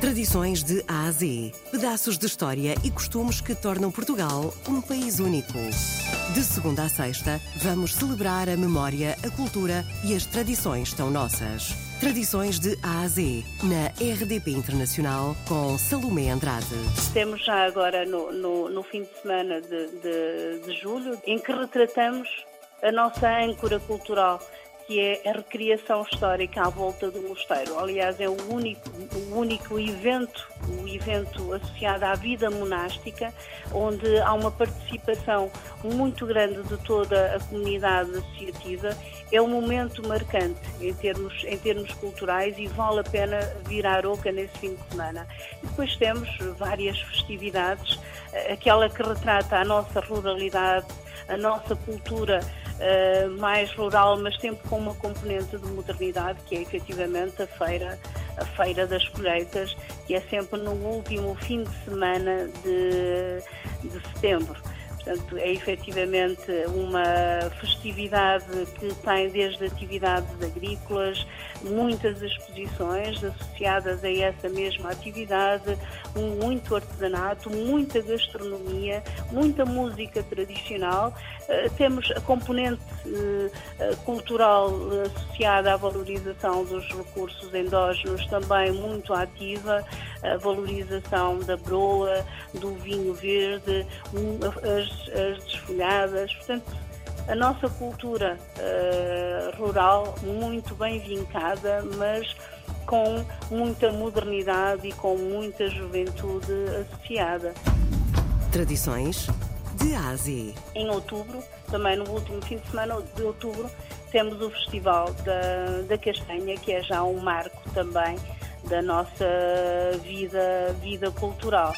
Tradições de A a Z. Pedaços de história e costumes que tornam Portugal um país único. De segunda a sexta, vamos celebrar a memória, a cultura e as tradições tão nossas. Tradições de A a Z, na RDP Internacional, com Salomé Andrade. Temos já agora no, no, no fim de semana de, de, de julho, em que retratamos a nossa âncora cultural que é a recriação histórica à volta do mosteiro. Aliás, é o único, o único evento, o evento associado à vida monástica, onde há uma participação muito grande de toda a comunidade associativa. É um momento marcante em termos, em termos culturais e vale a pena virar oca nesse fim de semana. E depois temos várias festividades, eh, aquela que retrata a nossa ruralidade, a nossa cultura uh, mais rural, mas sempre com uma componente de modernidade, que é efetivamente a feira, a feira das colheitas, que é sempre no último fim de semana de, de setembro. Portanto, é efetivamente uma festividade que tem desde atividades agrícolas, muitas exposições associadas a essa mesma atividade, muito artesanato, muita gastronomia, muita música tradicional. Uh, temos a componente uh, cultural associada à valorização dos recursos endógenos também muito ativa, a valorização da broa, do vinho verde, as as desfolhadas. Portanto, a nossa cultura uh, rural muito bem vincada, mas com muita modernidade e com muita juventude associada. Tradições de Ásia. Em outubro, também no último fim de semana de outubro, temos o Festival da, da Castanha, que é já um marco também da nossa vida, vida cultural.